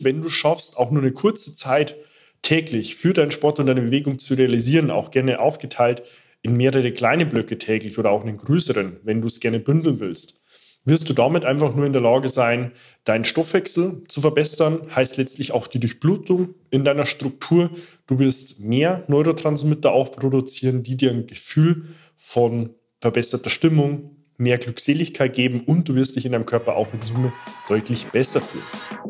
Wenn du schaffst, auch nur eine kurze Zeit täglich für deinen Sport und deine Bewegung zu realisieren, auch gerne aufgeteilt in mehrere kleine Blöcke täglich oder auch einen größeren, wenn du es gerne bündeln willst, wirst du damit einfach nur in der Lage sein, deinen Stoffwechsel zu verbessern, heißt letztlich auch die Durchblutung in deiner Struktur. Du wirst mehr Neurotransmitter auch produzieren, die dir ein Gefühl von verbesserter Stimmung, mehr Glückseligkeit geben und du wirst dich in deinem Körper auch in Summe deutlich besser fühlen.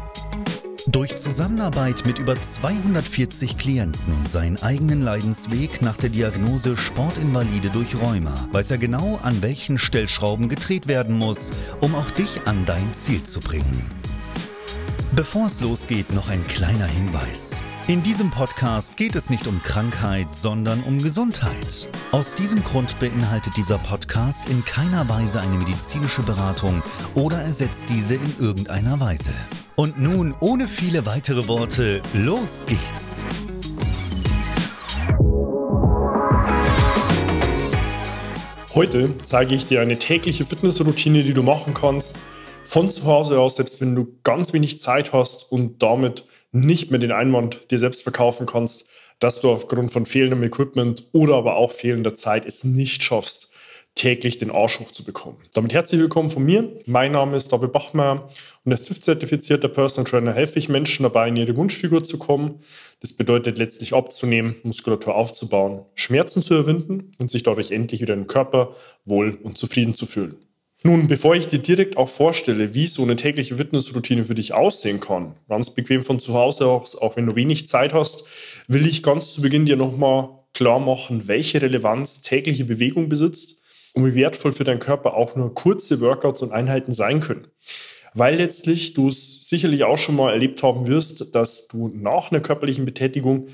Durch Zusammenarbeit mit über 240 Klienten und seinen eigenen Leidensweg nach der Diagnose Sportinvalide durch Rheuma weiß er genau, an welchen Stellschrauben gedreht werden muss, um auch dich an dein Ziel zu bringen. Bevor es losgeht, noch ein kleiner Hinweis. In diesem Podcast geht es nicht um Krankheit, sondern um Gesundheit. Aus diesem Grund beinhaltet dieser Podcast in keiner Weise eine medizinische Beratung oder ersetzt diese in irgendeiner Weise. Und nun, ohne viele weitere Worte, los geht's! Heute zeige ich dir eine tägliche Fitnessroutine, die du machen kannst, von zu Hause aus, selbst wenn du ganz wenig Zeit hast und damit nicht mehr den Einwand dir selbst verkaufen kannst, dass du aufgrund von fehlendem Equipment oder aber auch fehlender Zeit es nicht schaffst, täglich den Arsch hochzubekommen. Damit herzlich willkommen von mir. Mein Name ist David Bachmeier und als TÜV-zertifizierter Personal Trainer helfe ich Menschen dabei, in ihre Wunschfigur zu kommen. Das bedeutet letztlich abzunehmen, Muskulatur aufzubauen, Schmerzen zu überwinden und sich dadurch endlich wieder im Körper wohl und zufrieden zu fühlen. Nun, bevor ich dir direkt auch vorstelle, wie so eine tägliche Fitnessroutine für dich aussehen kann, ganz bequem von zu Hause aus, auch wenn du wenig Zeit hast, will ich ganz zu Beginn dir nochmal klar machen, welche Relevanz tägliche Bewegung besitzt und wie wertvoll für deinen Körper auch nur kurze Workouts und Einheiten sein können. Weil letztlich du es sicherlich auch schon mal erlebt haben wirst, dass du nach einer körperlichen Betätigung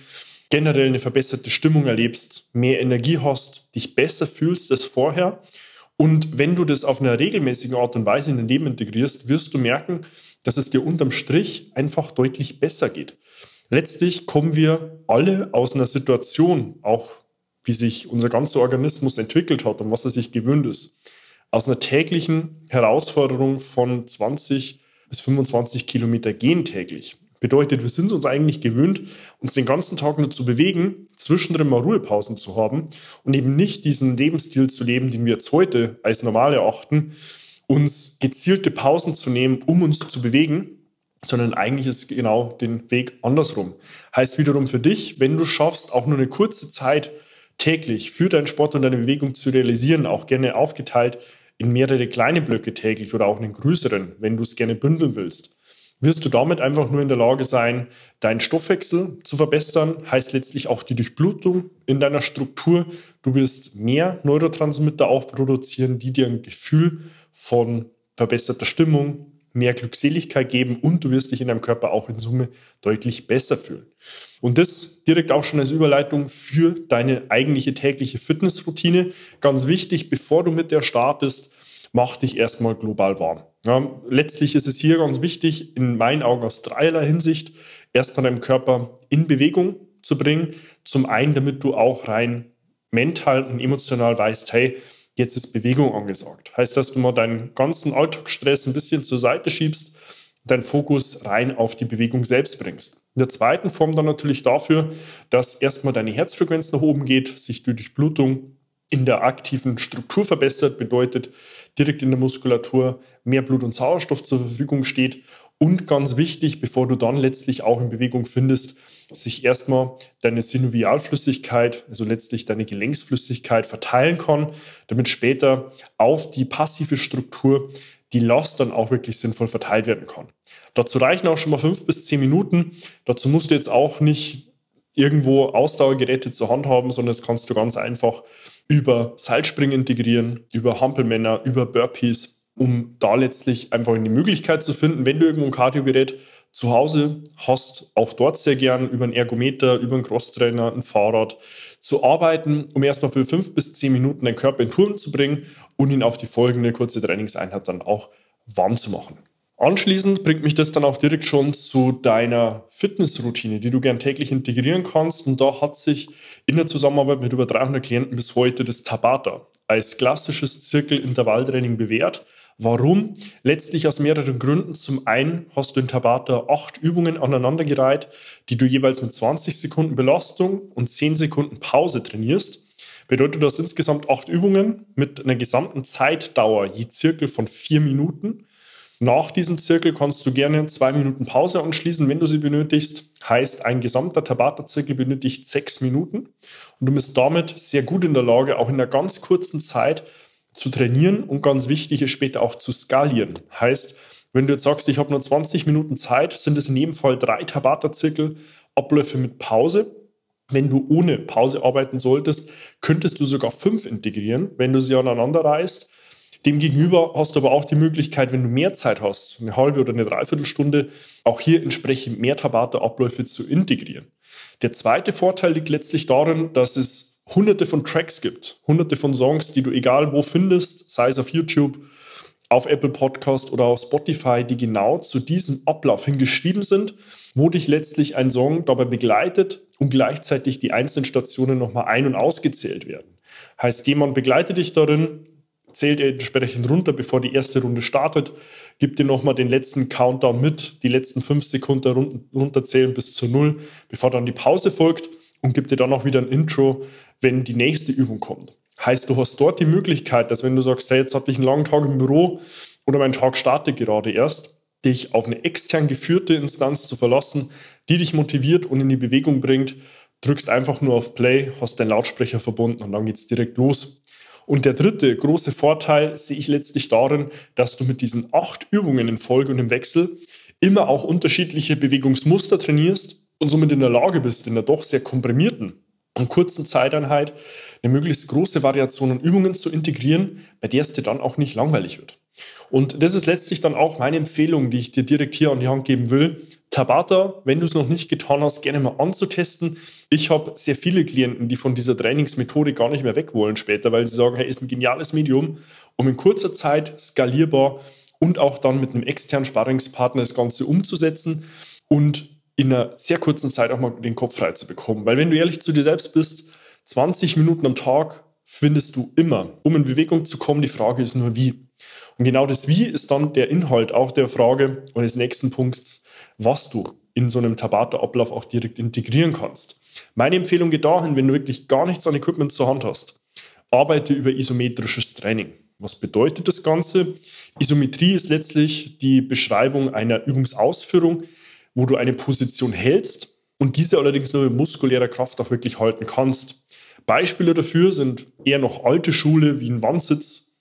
generell eine verbesserte Stimmung erlebst, mehr Energie hast, dich besser fühlst als vorher und wenn du das auf einer regelmäßigen Art und Weise in dein Leben integrierst, wirst du merken, dass es dir unterm Strich einfach deutlich besser geht. Letztlich kommen wir alle aus einer Situation, auch wie sich unser ganzer Organismus entwickelt hat und was er sich gewöhnt ist, aus einer täglichen Herausforderung von 20 bis 25 Kilometer gehen täglich. Bedeutet, wir sind uns eigentlich gewöhnt, uns den ganzen Tag nur zu bewegen, zwischendrin mal Ruhepausen zu haben und eben nicht diesen Lebensstil zu leben, den wir jetzt heute als normal erachten, uns gezielte Pausen zu nehmen, um uns zu bewegen, sondern eigentlich ist genau den Weg andersrum. Heißt wiederum für dich, wenn du schaffst, auch nur eine kurze Zeit täglich für deinen Sport und deine Bewegung zu realisieren, auch gerne aufgeteilt in mehrere kleine Blöcke täglich oder auch einen größeren, wenn du es gerne bündeln willst wirst du damit einfach nur in der Lage sein, deinen Stoffwechsel zu verbessern, heißt letztlich auch die Durchblutung in deiner Struktur. Du wirst mehr Neurotransmitter auch produzieren, die dir ein Gefühl von verbesserter Stimmung, mehr Glückseligkeit geben und du wirst dich in deinem Körper auch in Summe deutlich besser fühlen. Und das direkt auch schon als Überleitung für deine eigentliche tägliche Fitnessroutine. Ganz wichtig, bevor du mit der startest, mach dich erstmal global warm. Ja, letztlich ist es hier ganz wichtig, in meinen Augen aus dreierlei Hinsicht, erstmal deinen Körper in Bewegung zu bringen. Zum einen, damit du auch rein mental und emotional weißt, hey, jetzt ist Bewegung angesagt. Heißt, dass du mal deinen ganzen Alltagsstress ein bisschen zur Seite schiebst, deinen Fokus rein auf die Bewegung selbst bringst. In der zweiten Form dann natürlich dafür, dass erstmal deine Herzfrequenz nach oben geht, sich die Durchblutung in der aktiven Struktur verbessert, bedeutet direkt in der Muskulatur mehr Blut und Sauerstoff zur Verfügung steht. Und ganz wichtig, bevor du dann letztlich auch in Bewegung findest, sich erstmal deine Synovialflüssigkeit, also letztlich deine Gelenksflüssigkeit verteilen kann, damit später auf die passive Struktur die Last dann auch wirklich sinnvoll verteilt werden kann. Dazu reichen auch schon mal fünf bis zehn Minuten. Dazu musst du jetzt auch nicht irgendwo Ausdauergeräte zur Hand haben, sondern das kannst du ganz einfach über Seilspringen integrieren, über Hampelmänner, über Burpees, um da letztlich einfach eine Möglichkeit zu finden, wenn du irgendwo ein Kardiogerät zu Hause hast, auch dort sehr gern über einen Ergometer, über einen Crosstrainer, ein Fahrrad zu arbeiten, um erstmal für fünf bis zehn Minuten deinen Körper in Turm zu bringen und ihn auf die folgende kurze Trainingseinheit dann auch warm zu machen. Anschließend bringt mich das dann auch direkt schon zu deiner Fitnessroutine, die du gern täglich integrieren kannst. Und da hat sich in der Zusammenarbeit mit über 300 Klienten bis heute das Tabata als klassisches Zirkelintervalltraining bewährt. Warum? Letztlich aus mehreren Gründen. Zum einen hast du in Tabata acht Übungen aneinandergereiht, die du jeweils mit 20 Sekunden Belastung und 10 Sekunden Pause trainierst. Bedeutet, du hast insgesamt acht Übungen mit einer gesamten Zeitdauer je Zirkel von vier Minuten. Nach diesem Zirkel kannst du gerne zwei Minuten Pause anschließen, wenn du sie benötigst. Heißt, ein gesamter Tabata-Zirkel benötigt sechs Minuten. Und du bist damit sehr gut in der Lage, auch in einer ganz kurzen Zeit zu trainieren und ganz wichtig ist später auch zu skalieren. Heißt, wenn du jetzt sagst, ich habe nur 20 Minuten Zeit, sind es in jedem Fall drei Tabata-Zirkel, Abläufe mit Pause. Wenn du ohne Pause arbeiten solltest, könntest du sogar fünf integrieren, wenn du sie aneinander reißt. Demgegenüber hast du aber auch die Möglichkeit, wenn du mehr Zeit hast, eine halbe oder eine Dreiviertelstunde, auch hier entsprechend mehr Tabata-Abläufe zu integrieren. Der zweite Vorteil liegt letztlich darin, dass es hunderte von Tracks gibt, hunderte von Songs, die du egal wo findest, sei es auf YouTube, auf Apple Podcast oder auf Spotify, die genau zu diesem Ablauf hingeschrieben sind, wo dich letztlich ein Song dabei begleitet und gleichzeitig die einzelnen Stationen nochmal ein- und ausgezählt werden. Heißt, jemand begleitet dich darin, zählt er entsprechend runter, bevor die erste Runde startet, gibt dir nochmal den letzten Countdown mit, die letzten fünf Sekunden runterzählen bis zu null, bevor dann die Pause folgt und gibt dir dann auch wieder ein Intro, wenn die nächste Übung kommt. Heißt, du hast dort die Möglichkeit, dass wenn du sagst, hey, jetzt hatte ich einen langen Tag im Büro oder mein Tag startet gerade erst, dich auf eine extern geführte Instanz zu verlassen, die dich motiviert und in die Bewegung bringt, drückst einfach nur auf Play, hast deinen Lautsprecher verbunden und dann geht es direkt los. Und der dritte große Vorteil sehe ich letztlich darin, dass du mit diesen acht Übungen in Folge und im Wechsel immer auch unterschiedliche Bewegungsmuster trainierst und somit in der Lage bist, in der doch sehr komprimierten und kurzen Zeiteinheit eine möglichst große Variation an Übungen zu integrieren, bei der es dir dann auch nicht langweilig wird. Und das ist letztlich dann auch meine Empfehlung, die ich dir direkt hier an die Hand geben will. Tabata, wenn du es noch nicht getan hast, gerne mal anzutesten. Ich habe sehr viele Klienten, die von dieser Trainingsmethode gar nicht mehr weg wollen später, weil sie sagen, hey, ist ein geniales Medium, um in kurzer Zeit skalierbar und auch dann mit einem externen Sparringspartner das Ganze umzusetzen und in einer sehr kurzen Zeit auch mal den Kopf frei zu bekommen. Weil wenn du ehrlich zu dir selbst bist, 20 Minuten am Tag findest du immer. Um in Bewegung zu kommen, die Frage ist nur wie. Und genau das Wie ist dann der Inhalt auch der Frage und des nächsten Punkts, was du in so einem Tabata-Ablauf auch direkt integrieren kannst. Meine Empfehlung geht dahin, wenn du wirklich gar nichts an Equipment zur Hand hast, arbeite über isometrisches Training. Was bedeutet das Ganze? Isometrie ist letztlich die Beschreibung einer Übungsausführung, wo du eine Position hältst und diese allerdings nur mit muskulärer Kraft auch wirklich halten kannst. Beispiele dafür sind eher noch alte Schule wie ein Wandsitz,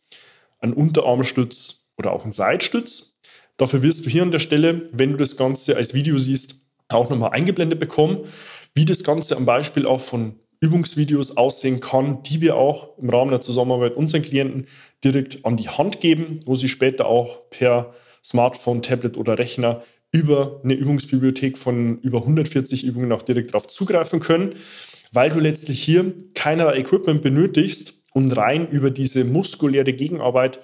ein Unterarmstütz oder auch ein Seitstütz. Dafür wirst du hier an der Stelle, wenn du das Ganze als Video siehst, auch nochmal eingeblendet bekommen, wie das Ganze am Beispiel auch von Übungsvideos aussehen kann, die wir auch im Rahmen der Zusammenarbeit unseren Klienten direkt an die Hand geben, wo sie später auch per Smartphone, Tablet oder Rechner über eine Übungsbibliothek von über 140 Übungen auch direkt darauf zugreifen können, weil du letztlich hier keinerlei Equipment benötigst und rein über diese muskuläre Gegenarbeit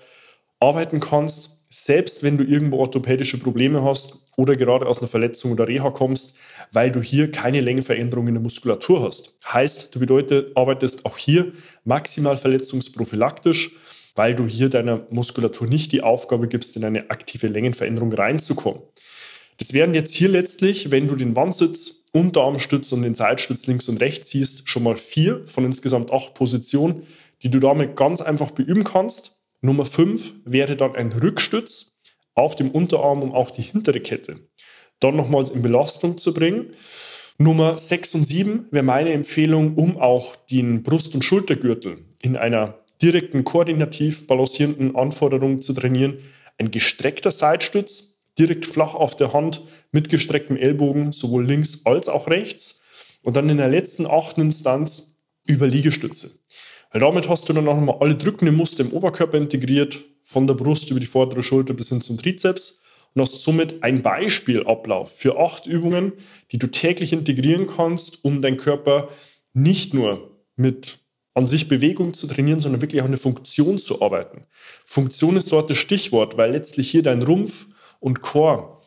arbeiten kannst, selbst wenn du irgendwo orthopädische Probleme hast oder gerade aus einer Verletzung oder Reha kommst, weil du hier keine Längenveränderung in der Muskulatur hast. Heißt, du bedeutet, arbeitest auch hier maximal verletzungsprophylaktisch, weil du hier deiner Muskulatur nicht die Aufgabe gibst, in eine aktive Längenveränderung reinzukommen. Das wären jetzt hier letztlich, wenn du den Wandsitz, Unterarmstütz und den Seitstütz links und rechts siehst, schon mal vier von insgesamt acht Positionen, die du damit ganz einfach beüben kannst. Nummer 5 wäre dann ein Rückstütz auf dem Unterarm, um auch die hintere Kette dann nochmals in Belastung zu bringen. Nummer 6 und 7 wäre meine Empfehlung, um auch den Brust- und Schultergürtel in einer direkten, koordinativ balancierenden Anforderung zu trainieren. Ein gestreckter Seitstütz, direkt flach auf der Hand mit gestrecktem Ellbogen, sowohl links als auch rechts. Und dann in der letzten achten Instanz über Liegestütze. Weil damit hast du dann auch nochmal alle drückenden Muster im Oberkörper integriert, von der Brust über die vordere Schulter bis hin zum Trizeps und hast somit ein Beispielablauf für acht Übungen, die du täglich integrieren kannst, um deinen Körper nicht nur mit an sich Bewegung zu trainieren, sondern wirklich auch eine Funktion zu arbeiten. Funktion ist dort das Stichwort, weil letztlich hier dein Rumpf und Core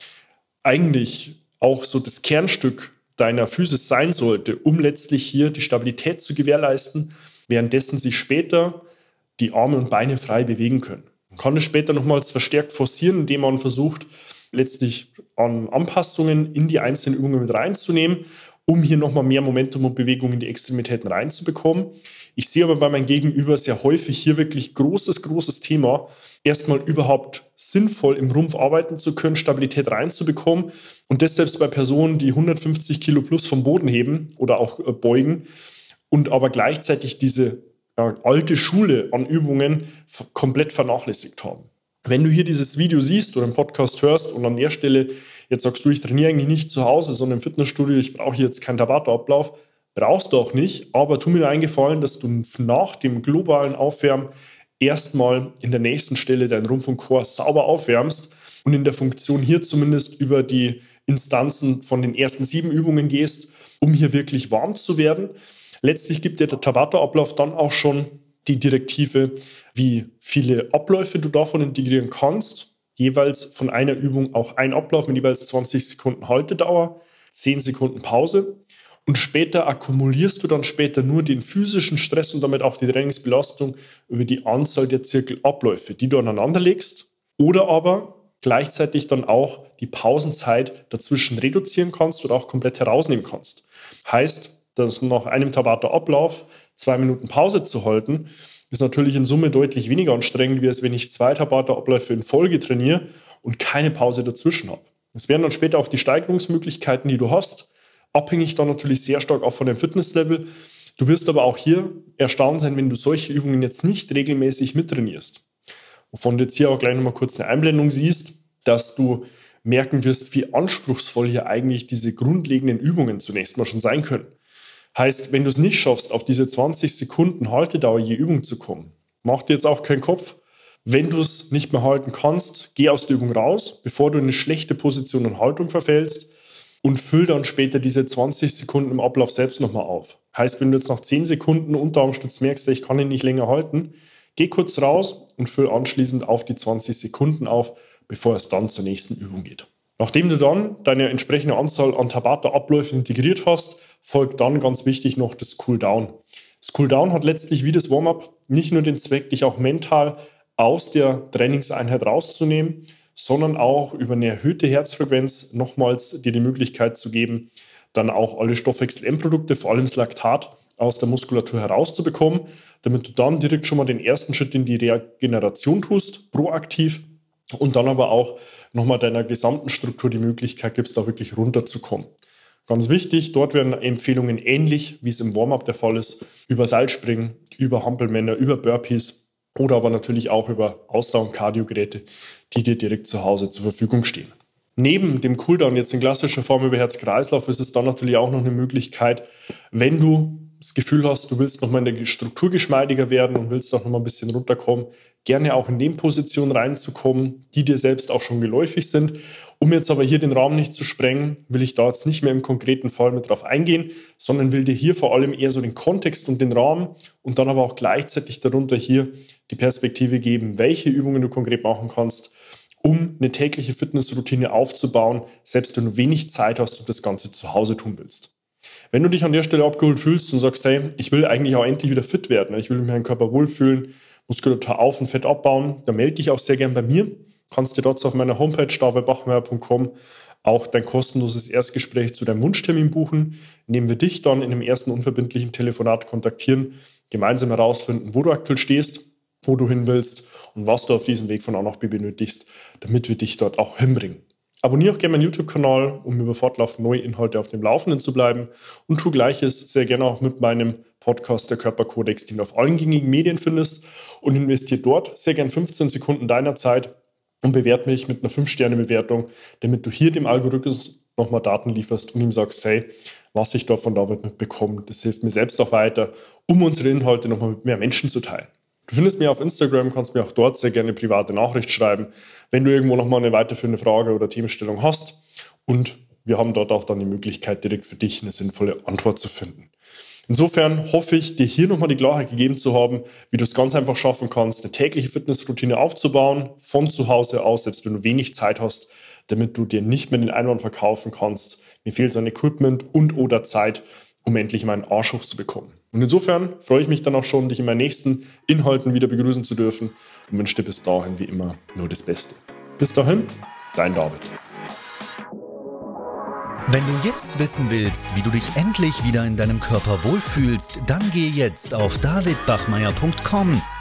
eigentlich auch so das Kernstück deiner Physis sein sollte, um letztlich hier die Stabilität zu gewährleisten, währenddessen sich später die Arme und Beine frei bewegen können. Man kann es später nochmals verstärkt forcieren, indem man versucht, letztlich an Anpassungen in die einzelnen Übungen mit reinzunehmen um hier nochmal mehr Momentum und Bewegung in die Extremitäten reinzubekommen. Ich sehe aber bei meinem Gegenüber sehr häufig hier wirklich großes, großes Thema, erstmal überhaupt sinnvoll im Rumpf arbeiten zu können, Stabilität reinzubekommen und das selbst bei Personen, die 150 Kilo plus vom Boden heben oder auch äh, beugen und aber gleichzeitig diese ja, alte Schule an Übungen komplett vernachlässigt haben. Wenn du hier dieses Video siehst oder im Podcast hörst und an der Stelle jetzt sagst du, ich trainiere eigentlich nicht zu Hause, sondern im Fitnessstudio, ich brauche jetzt keinen Tabata-Ablauf, brauchst du auch nicht, aber tu mir eingefallen, dass du nach dem globalen Aufwärmen erstmal in der nächsten Stelle deinen Rumpf und Chor sauber aufwärmst und in der Funktion hier zumindest über die Instanzen von den ersten sieben Übungen gehst, um hier wirklich warm zu werden. Letztlich gibt dir der Tabata-Ablauf dann auch schon die Direktive, wie viele Abläufe du davon integrieren kannst jeweils von einer Übung auch ein Ablauf mit jeweils 20 Sekunden Haltedauer, 10 Sekunden Pause. Und später akkumulierst du dann später nur den physischen Stress und damit auch die Trainingsbelastung über die Anzahl der Zirkelabläufe, die du aneinander legst. Oder aber gleichzeitig dann auch die Pausenzeit dazwischen reduzieren kannst oder auch komplett herausnehmen kannst. Heißt, dass nach einem Tabata-Ablauf zwei Minuten Pause zu halten, ist natürlich in Summe deutlich weniger anstrengend, wie es, wenn ich zwei Tabata-Abläufe in Folge trainiere und keine Pause dazwischen habe. Es werden dann später auch die Steigerungsmöglichkeiten, die du hast, abhängig dann natürlich sehr stark auch von dem Fitnesslevel. Du wirst aber auch hier erstaunt sein, wenn du solche Übungen jetzt nicht regelmäßig mittrainierst. Wovon du jetzt hier auch gleich nochmal kurz eine Einblendung siehst, dass du merken wirst, wie anspruchsvoll hier eigentlich diese grundlegenden Übungen zunächst mal schon sein können. Heißt, wenn du es nicht schaffst, auf diese 20 Sekunden Haltedauer je Übung zu kommen, mach dir jetzt auch keinen Kopf. Wenn du es nicht mehr halten kannst, geh aus der Übung raus, bevor du in eine schlechte Position und Haltung verfällst und füll dann später diese 20 Sekunden im Ablauf selbst nochmal auf. Heißt, wenn du jetzt nach 10 Sekunden Unterarmstütz merkst, ich kann ihn nicht länger halten, geh kurz raus und füll anschließend auf die 20 Sekunden auf, bevor es dann zur nächsten Übung geht. Nachdem du dann deine entsprechende Anzahl an Tabata-Abläufen integriert hast, folgt dann ganz wichtig noch das Cooldown. Das Cooldown hat letztlich wie das Warm-up nicht nur den Zweck, dich auch mental aus der Trainingseinheit rauszunehmen, sondern auch über eine erhöhte Herzfrequenz nochmals dir die Möglichkeit zu geben, dann auch alle Stoffwechsel-Endprodukte, vor allem das Laktat, aus der Muskulatur herauszubekommen, damit du dann direkt schon mal den ersten Schritt in die Regeneration tust, proaktiv und dann aber auch nochmal deiner gesamten Struktur die Möglichkeit gibst, da wirklich runterzukommen. Ganz wichtig, dort werden Empfehlungen ähnlich, wie es im Warm-up der Fall ist, über Seilspringen, über Hampelmänner, über Burpees oder aber natürlich auch über Ausdauer- und Kardiogeräte, die dir direkt zu Hause zur Verfügung stehen. Neben dem Cooldown jetzt in klassischer Form über Herz-Kreislauf ist es dann natürlich auch noch eine Möglichkeit, wenn du das Gefühl hast, du willst nochmal in der Struktur geschmeidiger werden und willst auch nochmal ein bisschen runterkommen, gerne auch in den Positionen reinzukommen, die dir selbst auch schon geläufig sind. Um jetzt aber hier den Raum nicht zu sprengen, will ich da jetzt nicht mehr im konkreten Fall mit drauf eingehen, sondern will dir hier vor allem eher so den Kontext und den Rahmen und dann aber auch gleichzeitig darunter hier die Perspektive geben, welche Übungen du konkret machen kannst, um eine tägliche Fitnessroutine aufzubauen, selbst wenn du wenig Zeit hast und das Ganze zu Hause tun willst. Wenn du dich an der Stelle abgeholt fühlst und sagst, hey, ich will eigentlich auch endlich wieder fit werden, ich will meinen Körper wohlfühlen, Muskulatur auf und Fett abbauen, dann melde dich auch sehr gern bei mir. Kannst dir dort auf meiner Homepage davidbachmeier.com auch dein kostenloses Erstgespräch zu deinem Wunschtermin buchen, indem wir dich dann in einem ersten unverbindlichen Telefonat kontaktieren, gemeinsam herausfinden, wo du aktuell stehst, wo du hin willst und was du auf diesem Weg von A nach B benötigst, damit wir dich dort auch hinbringen. Abonniere auch gerne meinen YouTube-Kanal, um über fortlaufend neue Inhalte auf dem Laufenden zu bleiben. Und tu gleiches sehr gerne auch mit meinem Podcast Der Körperkodex, den du auf allen gängigen Medien findest. Und investiere dort sehr gerne 15 Sekunden deiner Zeit, und bewerte mich mit einer 5-Sterne-Bewertung, damit du hier dem Algorithmus nochmal Daten lieferst und ihm sagst, hey, was ich da von David mitbekomme, das hilft mir selbst auch weiter, um unsere Inhalte nochmal mit mehr Menschen zu teilen. Du findest mich auf Instagram, kannst mir auch dort sehr gerne private Nachricht schreiben, wenn du irgendwo nochmal eine weiterführende Frage oder Themenstellung hast. Und wir haben dort auch dann die Möglichkeit, direkt für dich eine sinnvolle Antwort zu finden. Insofern hoffe ich, dir hier nochmal die Klarheit gegeben zu haben, wie du es ganz einfach schaffen kannst, eine tägliche Fitnessroutine aufzubauen, von zu Hause aus, selbst wenn du wenig Zeit hast, damit du dir nicht mehr den Einwand verkaufen kannst. Mir fehlt so ein Equipment und oder Zeit, um endlich meinen Arsch hochzubekommen. Und insofern freue ich mich dann auch schon, dich in meinen nächsten Inhalten wieder begrüßen zu dürfen und wünsche dir bis dahin wie immer nur das Beste. Bis dahin, dein David. Wenn du jetzt wissen willst, wie du dich endlich wieder in deinem Körper wohlfühlst, dann geh jetzt auf davidbachmeier.com